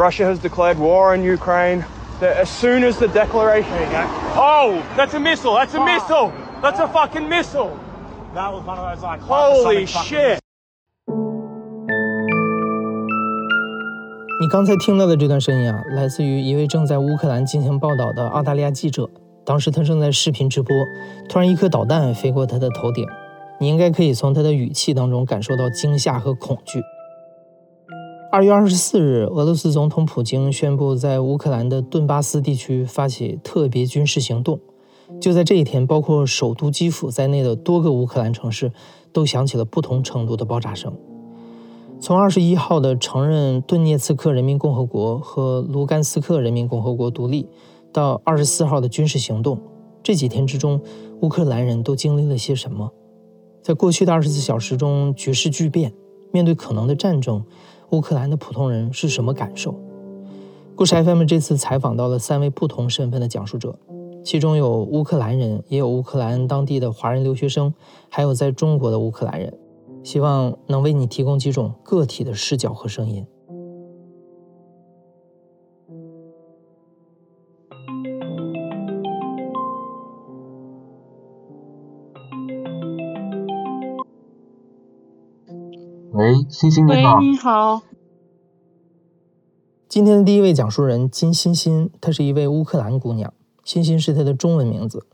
Russia has declared war on Ukraine. That as soon as the declaration. Oh, that's a missile. That's a missile. That's a fucking missile. That was one of those like Holy shit. 你刚才听到的这段声音啊，来自于一位正在乌克兰进行报道的澳大利亚记者。当时他正在视频直播，突然一颗导弹飞过他的头顶。你应该可以从他的语气当中感受到惊吓和恐惧。二月二十四日，俄罗斯总统普京宣布在乌克兰的顿巴斯地区发起特别军事行动。就在这一天，包括首都基辅在内的多个乌克兰城市都响起了不同程度的爆炸声。从二十一号的承认顿涅茨克人民共和国和卢甘斯克人民共和国独立，到二十四号的军事行动，这几天之中，乌克兰人都经历了些什么？在过去的二十四小时中，局势巨变，面对可能的战争。乌克兰的普通人是什么感受？故事 FM 这次采访到了三位不同身份的讲述者，其中有乌克兰人，也有乌克兰当地的华人留学生，还有在中国的乌克兰人，希望能为你提供几种个体的视角和声音。喂，欣欣你喂好，，你好，今天的第一位讲述人金欣欣，她是一位乌克兰姑娘，欣欣是她的中文名字。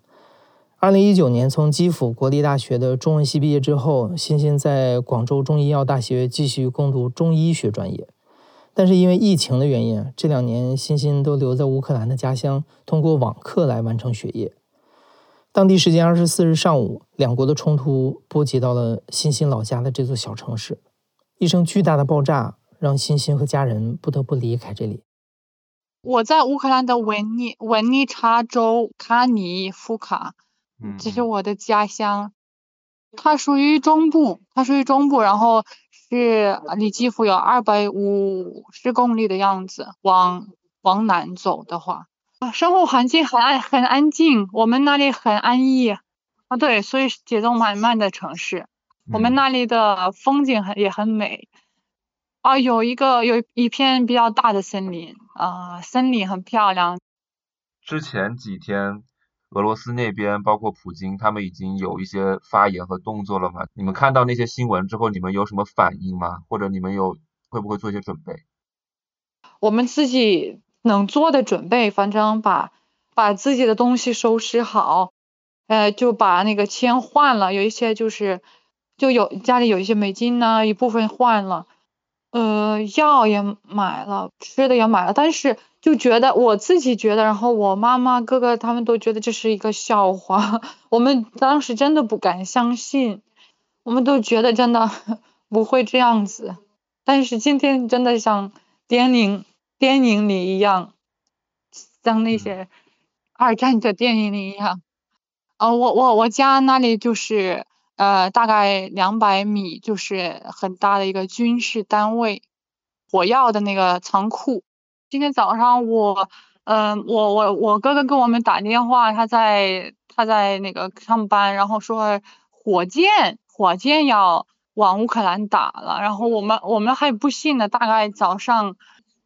二零一九年从基辅国立大学的中文系毕业之后，欣欣在广州中医药大学继续攻读中医学专业。但是因为疫情的原因啊，这两年欣欣都留在乌克兰的家乡，通过网课来完成学业。当地时间二十四日上午，两国的冲突波及到了欣欣老家的这座小城市，一声巨大的爆炸让欣欣和家人不得不离开这里。我在乌克兰的文尼文尼察州卡尼夫卡，嗯，这是我的家乡。它属于中部，它属于中部，然后是离基辅有二百五十公里的样子。往往南走的话，啊，生活环境很安很安静，我们那里很安逸啊，对，所以是节奏慢慢的城市。我们嗯那里的风景很也很美，啊，有一个有一片比较大的森林，啊、森林很漂亮。之前几天，俄罗斯那边包括普京，他们已经有一些发言和动作了嘛？你们看到那些新闻之后，你们有什么反应吗？或者你们有会不会做一些准备？我们自己能做的准备，反正把把自己的东西收拾好，呃，就把那个签换了，有一些就是就有家里有一些美金呢，一部分换了，呃，药也买了，吃的也买了，但是就觉得我自己觉得，然后我妈妈、哥哥他们都觉得这是一个笑话，我们当时真的不敢相信，我们都觉得真的 不会这样子，但是今天真的像电影电影里一样，像那嗯。些二战的电影里一样。呃，我我我家那里就是呃大概两百米，就是很大的一个军事单位，火药的那个仓库。今天早上我，嗯、我我我哥哥给我们打电话，他在他在那个上班，然后说火箭火箭要往乌克兰打了，然后我们我们还不信呢，大概早上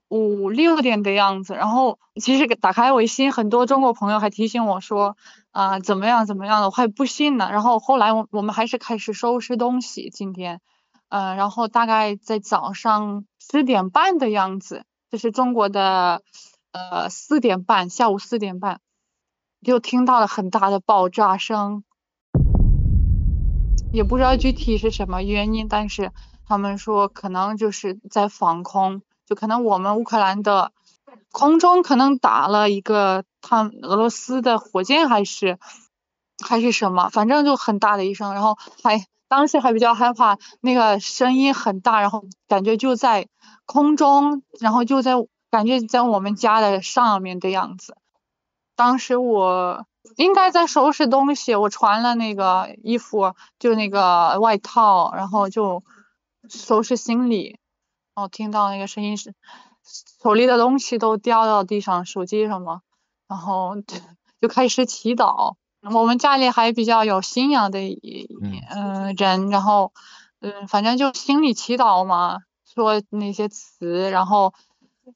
五六点的样子，然后其实打开微信，很多中国朋友还提醒我说啊、怎么样怎么样的，我还不信呢。然后后来我我们还是开始收拾东西，今天，呃，然后大概在早上十点半的样子，这是中国的呃四点半，下午四点半，就听到了很大的爆炸声，也不知道具体是什么原因，但是他们说可能就是在防空，就可能我们乌克兰的空中可能打了一个他俄罗斯的火箭还是还是什么，反正就很大的一声，然后还当时还比较害怕，那个声音很大，然后感觉就在空中，然后就在感觉在我们家的上面的样子。当时我应该在收拾东西，我穿了那个衣服，就那个外套，然后就收拾行李，然后听到那个声音是手里的东西都掉到地上，手机什么，然后就就开始祈祷。我们家里还比较有信仰的一嗯呃人，然后嗯，反正就心里祈祷嘛，说那些词，然后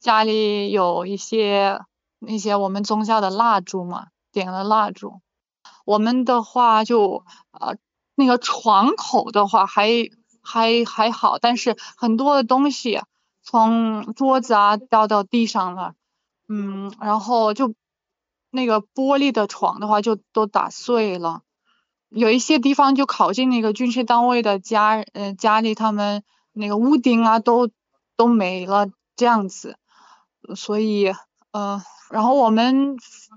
家里有一些那些我们宗教的蜡烛嘛，点了蜡烛。我们的话就呃那个床口的话还还还好，但是很多的东西从桌子啊掉到地上了，嗯，然后就那个玻璃的床的话就都打碎了。有一些地方就靠近那个军事单位的家，呃，家里他们那个屋顶啊都都没了这样子，所以，呃，然后我们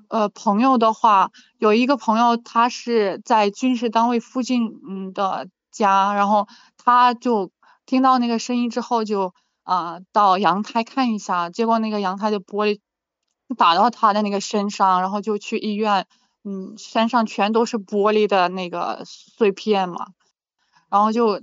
呃朋友的话，有一个朋友他是在军事单位附近嗯的家，然后他就听到那个声音之后就啊到阳台看一下，结果那个阳台的玻璃打到他的那个身上，然后就去医院。嗯，身上全都是玻璃的那个碎片嘛，然后就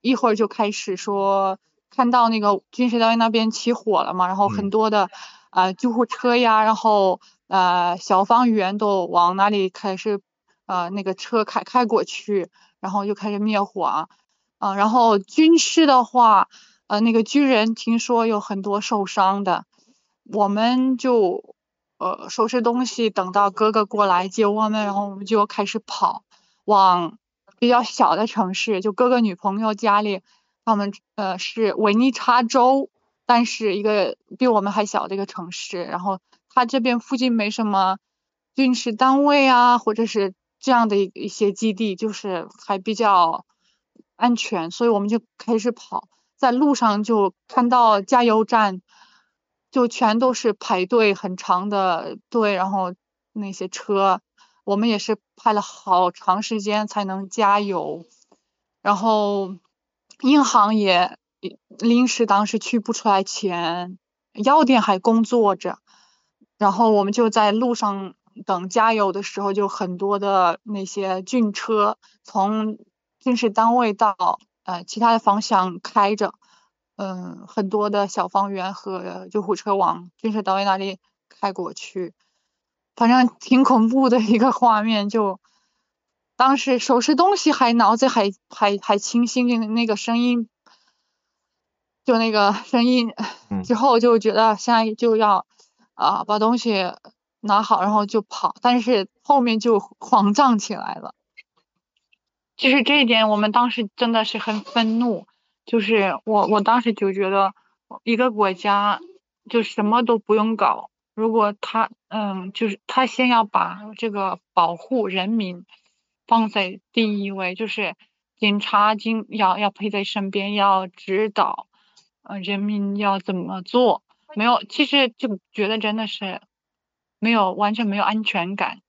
一会儿就开始说看到那个军事单位那边起火了嘛，然后很多的啊救护车呀，然后呃消防员都往那里开始呃那个车开开过去，然后就开始灭火啊，啊然后军事的话呃那个军人听说有很多受伤的，我们就。呃，收拾东西，等到哥哥过来接我们，然后我们就开始跑，往比较小的城市，就哥哥女朋友家里，他们呃是维尼察州，但是一个比我们还小的一个城市，然后他这边附近没什么军事单位啊，或者是这样的一一些基地，就是还比较安全，所以我们就开始跑，在路上就看到加油站。就全都是排队很长的队，然后那些车，我们也是排了好长时间才能加油，然后银行也临时当时取不出来钱，药店还工作着，然后我们就在路上等加油的时候，就很多的那些军车从军事单位到呃其他的方向开着。嗯，很多的消防员和救护车往军事单位那里开过去，反正挺恐怖的一个画面。就当时收拾东西还脑子还还还清醒的那个声音，就那个声音 之后就觉得现在就要啊把东西拿好，然后就跑。但是后面就慌张起来了。其实这一点我们当时真的是很愤怒。就是我，我当时就觉得，一个国家就什么都不用搞，如果他，嗯，就是他先要把这个保护人民放在第一位，就是警察警要要陪在身边，要指导，呃，人民要怎么做，没有，其实就觉得真的是没有完全没有安全感，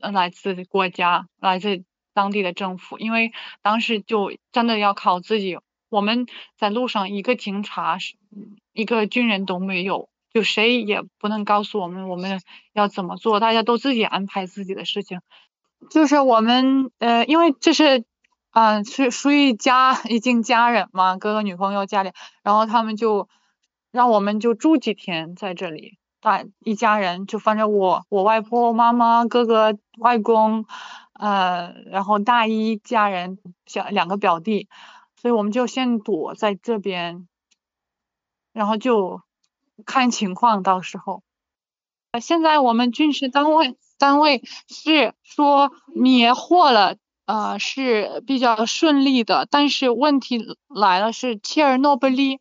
来自国家，来自当地的政府，因为当时就真的要靠自己。我们在路上，一个警察一个军人都没有，就谁也不能告诉我们我们要怎么做，大家都自己安排自己的事情。就是我们呃，因为这是嗯是属于家已经家人嘛，哥哥女朋友家里，然后他们就让我们就住几天在这里，大一家人就反正我我外婆妈妈哥哥外公呃，然后大姨家人小两个表弟。所以我们就先躲在这边，然后就看情况，到时候。呃，现在我们军事单位单位是说灭火了，呃，是比较顺利的。但是问题来了，是切尔诺贝利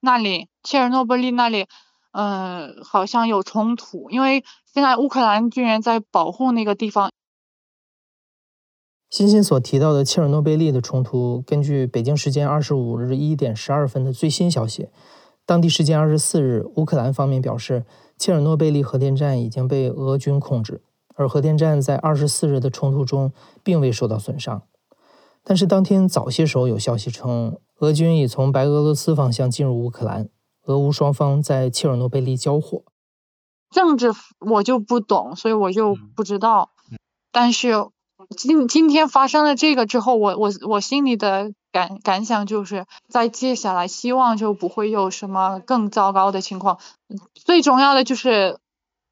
那里，切尔诺贝利那里，嗯，好像有冲突，因为现在乌克兰军人在保护那个地方。欣欣所提到的切尔诺贝利的冲突，根据北京时间二十五日一点十二分的最新消息，当地时间二十四日，乌克兰方面表示，切尔诺贝利核电站已经被俄军控制，而核电站在二十四日的冲突中并未受到损伤。但是当天早些时候有消息称，俄军已从白俄罗斯方向进入乌克兰，俄乌双方在切尔诺贝利交火。政治我就不懂，所以我就不知道，但是。今今天发生了这个之后，我我我心里的感感想就是，在接下来希望就不会有什么更糟糕的情况。最重要的就是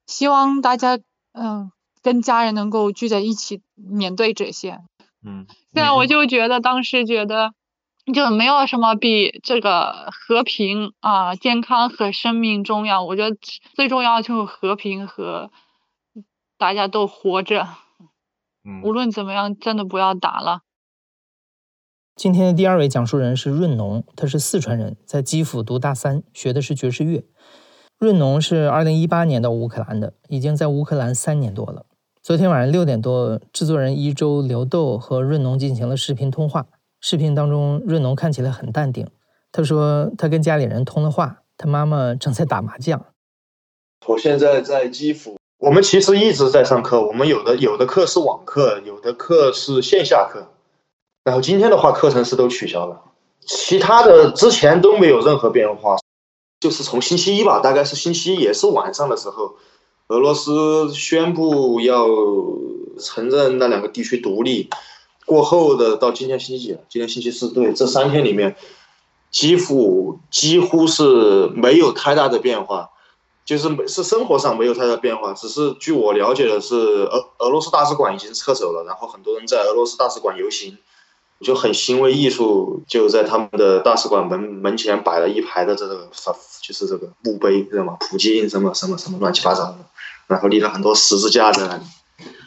希望大家嗯跟家人能够聚在一起面对这些。嗯。现在我就觉得当时觉得就没有什么比这个和平啊、健康和生命重要。我觉得最重要就是和平和大家都活着，嗯无论怎么样，真的不要打了。今天的第二位讲述人是润农，他是四川人，在基辅读大三，学的是爵士乐。润农是二零一八年到乌克兰的，已经在乌克兰三年多了。昨天晚上六点多，制作人一周刘豆和润农进行了视频通话。视频当中，润农看起来很淡定。他说他跟家里人通了话，他妈妈正在打麻将。我现在在基辅，我们其实一直在上课，我们有的有的课是网课，有的课是线下课。然后今天的话，课程是都取消了，其他的之前都没有任何变化。就是从星期一吧，大概是星期一，也是晚上的时候，俄罗斯宣布要承认那两个地区独立。过后的到今天星期几？今天星期四，对，这三天里面，几乎几乎是没有太大的变化，就是没是生活上没有太大变化，只是据我了解的是，俄俄罗斯大使馆已经撤走了，然后很多人在俄罗斯大使馆游行，就很行为艺术，就在他们的大使馆门门前摆了一排的这个就是这个墓碑，知道吗？普京什么什么什么乱七八糟的，然后立了很多十字架在那里。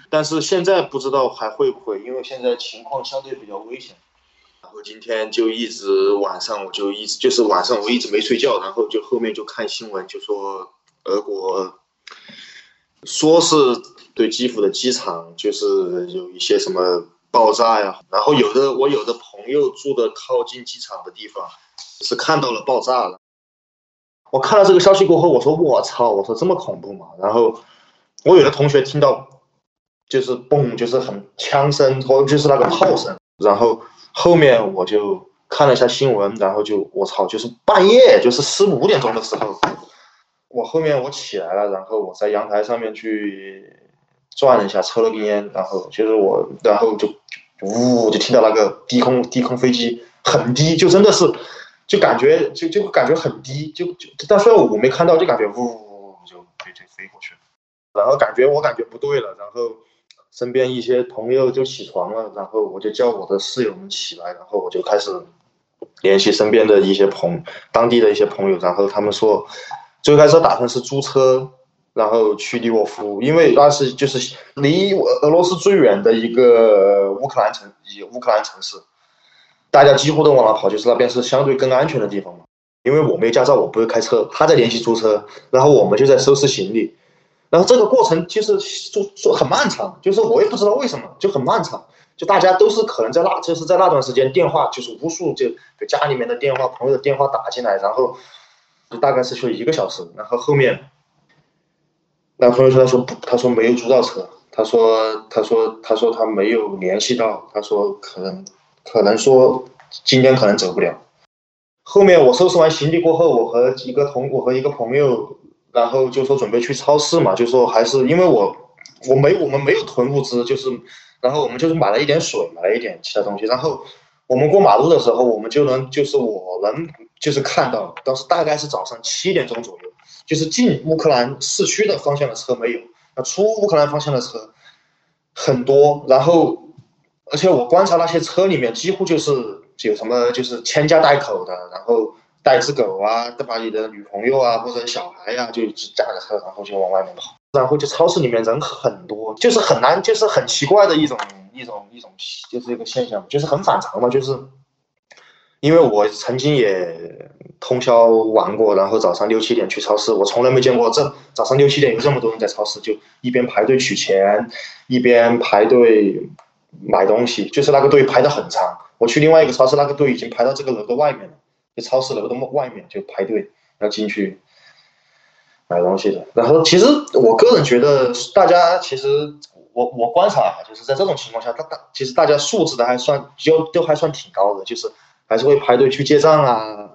但是现在不知道还会不会，因为现在情况相对比较危险。然后今天就一直晚上我就一直就是晚上我一直没睡觉，然后就后面就看新闻，就说俄国说是对基辅的机场就是有一些什么爆炸呀，然后有的我有的朋友住的靠近机场的地方是看到了爆炸了。我看到这个消息过后，我说我操，我说这么恐怖吗？然后我有的同学听到。就是嘣，就是很枪声或就是那个炮声，然后后面我就看了一下新闻，然后就我操，就是半夜，就是四五点钟的时候，我后面我起来了，然后我在阳台上面去转了一下，抽了根烟，然后就是我，然后就呜就听到那个低空低空飞机很低，就真的是就感觉就就感觉很低，就就但虽然我没看到，就感觉呜就就就飞过去了，然后感觉我感觉不对了，然后。身边一些朋友就起床了，然后我就叫我的室友们起来，然后我就开始联系身边的一些朋当地的一些朋友，然后他们说最开始打算是租车，然后去利沃夫，因为那是就是离俄罗斯最远的一个乌克兰城，一乌克兰城市，大家几乎都往那跑，就是那边是相对更安全的地方嘛。因为我没驾照，我不会开车，他在联系租车，然后我们就在收拾行李。然后这个过程其实就就很漫长，就是我也不知道为什么就很漫长，就大家都是可能在那就是在那段时间电话就是无数就给家里面的电话朋友的电话打进来，然后就大概是说一个小时，然后后面，那朋友说他说不，他说没有租到车，他说他说他说他没有联系到，他说可能可能说今天可能走不了。后面我收拾完行李过后，我和一个同我和一个朋友。然后就说准备去超市嘛，就说还是因为我我没我们没有囤物资，就是然后我们就是买了一点水，买了一点其他东西。然后我们过马路的时候，我们就能就是我能就是看到，当时大概是早上七点钟左右，就是进乌克兰市区的方向的车没有，那出乌克兰方向的车很多。然后而且我观察那些车里面几乎就是有什么就是牵家带口的，然后。带只狗啊，再把你的女朋友啊或者小孩呀，就驾着车，然后就往外面跑。然后就超市里面人很多，就是很难，就是很奇怪的一种一种一种，就是一个现象，就是很反常嘛。就是因为我曾经也通宵玩过，然后早上六七点去超市，我从来没见过这早上六七点有这么多人在超市，就一边排队取钱，一边排队买东西，就是那个队排的很长。我去另外一个超市，那个队已经排到这个楼的外面了。就超市楼的外面就排队要进去买东西的，然后其实我个人觉得，大家其实我我观察啊，就是在这种情况下，大大其实大家素质的还算就都还算挺高的，就是还是会排队去结账啊。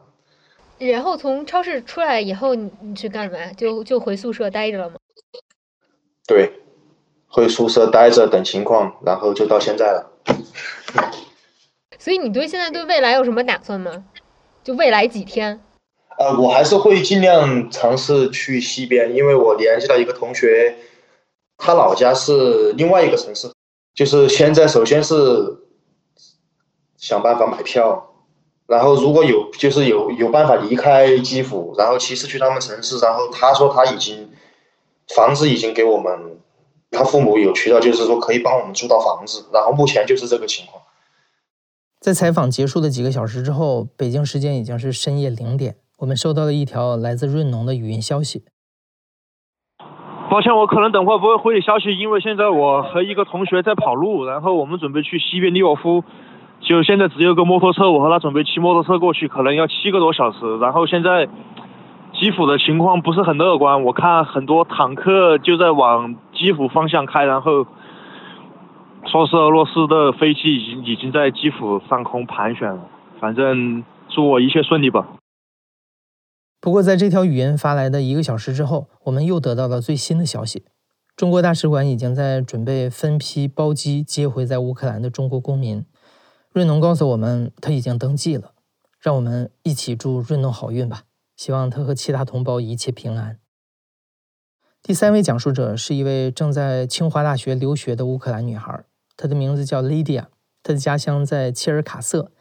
然后从超市出来以后，你你去干什么呀？就就回宿舍待着了吗？对，回宿舍待着等情况，然后就到现在了。所以你对现在对未来有什么打算吗？就未来几天，呃，我还是会尽量尝试去西边，因为我联系到一个同学，他老家是另外一个城市，就是现在首先是想办法买票，然后如果有就是有有办法离开基辅，然后其实去他们城市，然后他说他已经房子已经给我们，他父母有渠道，就是说可以帮我们租到房子，然后目前就是这个情况。在采访结束的几个小时之后，北京时间已经是深夜零点，我们收到了一条来自润农的语音消息。抱歉，我可能等会不会回你消息，因为现在我和一个同学在跑路，然后我们准备去西边利沃夫，就现在只有个摩托车，我和他准备骑摩托车过去，可能要七个多小时。然后现在基辅的情况不是很乐观，我看很多坦克就在往基辅方向开，然后说是俄罗斯的飞机已经已经在基辅上空盘旋了。反正祝我一切顺利吧。不过，在这条语音发来的一个小时之后，我们又得到了最新的消息：中国大使馆已经在准备分批包机接回在乌克兰的中国公民。润农告诉我们，他已经登记了。让我们一起祝润农好运吧，希望他和其他同胞一切平安。第三位讲述者是一位正在清华大学留学的乌克兰女孩，她的名字叫 Lydia，她的家乡在切尔卡瑟，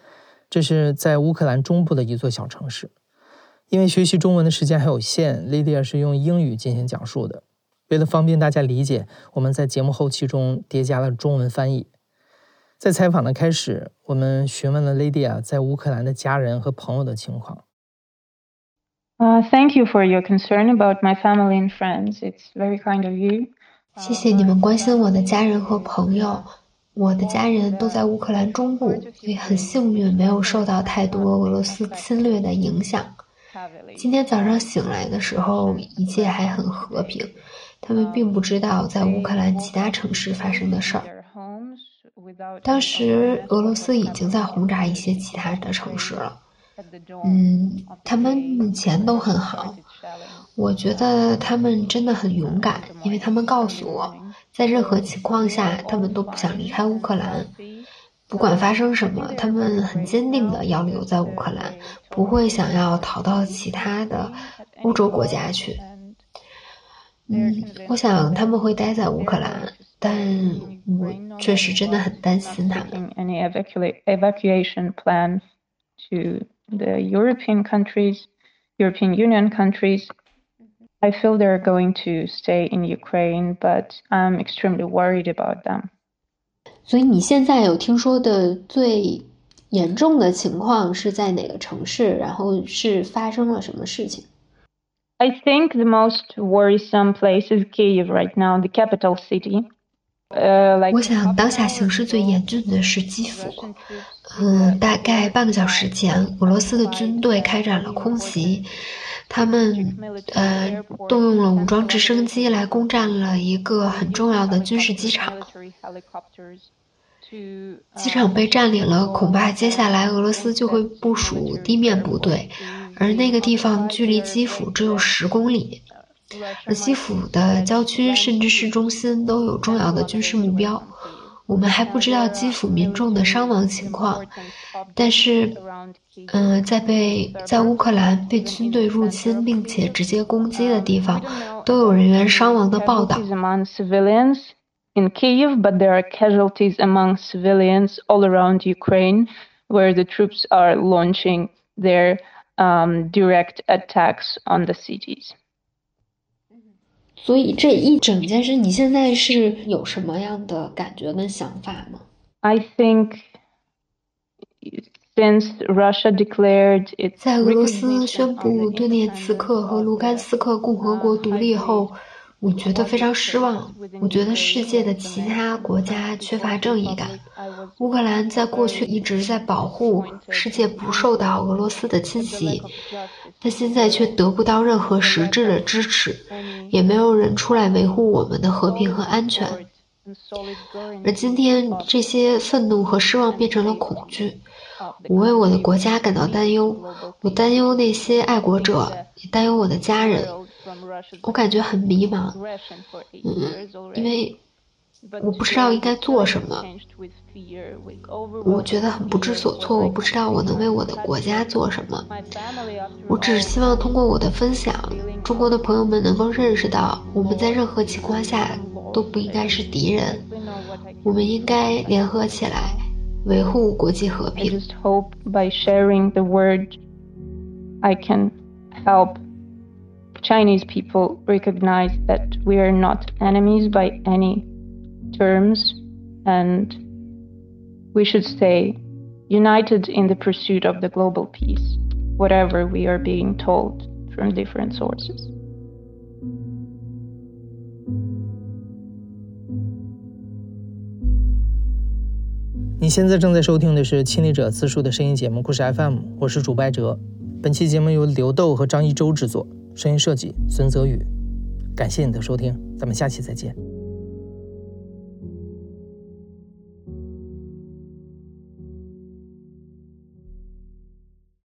这是在乌克兰中部的一座小城市。因为学习中文的时间还有限，Lydia 是用英语进行讲述的。为了方便大家理解，我们在节目后期中叠加了中文翻译。在采访的开始，我们询问了 Lydia 在乌克兰的家人和朋友的情况。Uh, thank you for your concern about my family and friends. It's very kind of you. 谢谢你们关心我的家人和朋友。我的家人都在乌克兰中部，所以很幸运没有受到太多俄罗斯侵略的影响。今天早上醒来的时候，一切还很和平。他们并不知道在乌克兰其他城市发生的事儿。当时俄罗斯已经在轰炸一些其他的城市了。嗯，他们目前都很好。我觉得他们真的很勇敢，因为他们告诉我，在任何情况下，他们都不想离开乌克兰。不管发生什么，他们很坚定的要留在乌克兰，不会想要逃到其他的欧洲国家去。嗯，我想他们会待在乌克兰，但我确实真的很担心他们。Any evacuation plan to the European countries, European Union countries? I feel they're going to stay in Ukraine, but I'm extremely worried about them. 所以你现在有听说的最严重的情况是在哪个城市？然后是发生了什么事情？I think the most worrisome place is Kiev right now, the capital city. 我想当下形势最严峻的是基辅。嗯，大概半个小时前，俄罗斯的军队开展了空袭。他们呃动用了武装直升机来攻占了一个很重要的军事机场，机场被占领了，恐怕接下来俄罗斯就会部署地面部队，而那个地方距离基辅只有十公里，而基辅的郊区甚至市中心都有重要的军事目标。我们还不知道基辅民众的伤亡情况，但是，嗯，在被在乌克兰被军队入侵并且直接攻击的地方，都有人员伤亡的报道。In Kiev, but there are casualties among civilians all around Ukraine, where the troops are launching their um, direct attacks on the cities. 所以这一整件事，你现在是有什么样的感觉跟想法吗？I think since Russia declared its 在俄罗斯宣布顿涅茨克和卢甘斯克共和国独立后。我觉得非常失望。我觉得世界的其他国家缺乏正义感。乌克兰在过去一直在保护世界不受到俄罗斯的侵袭，但现在却得不到任何实质的支持，也没有人出来维护我们的和平和安全。而今天，这些愤怒和失望变成了恐惧。我为我的国家感到担忧，我担忧那些爱国者，也担忧我的家人。我感觉很迷茫，嗯，因为我不知道应该做什么，我觉得很不知所措，我不知道我能为我的国家做什么。我只是希望通过我的分享，中国的朋友们能够认识到，我们在任何情况下都不应该是敌人，我们应该联合起来，维护国际和 I 平。just hope by sharing the word, I can help Chinese people recognize that we are not enemies by any terms and we should stay united in the pursuit of the global peace, whatever we are being told from different sources. 你现在正在收听的是《亲历者自述》的声音节目《故事 FM》，我是主播哲。本期节目由刘豆和张一舟制作， 声音设计孙泽宇。感谢你的收听，咱们下期再见。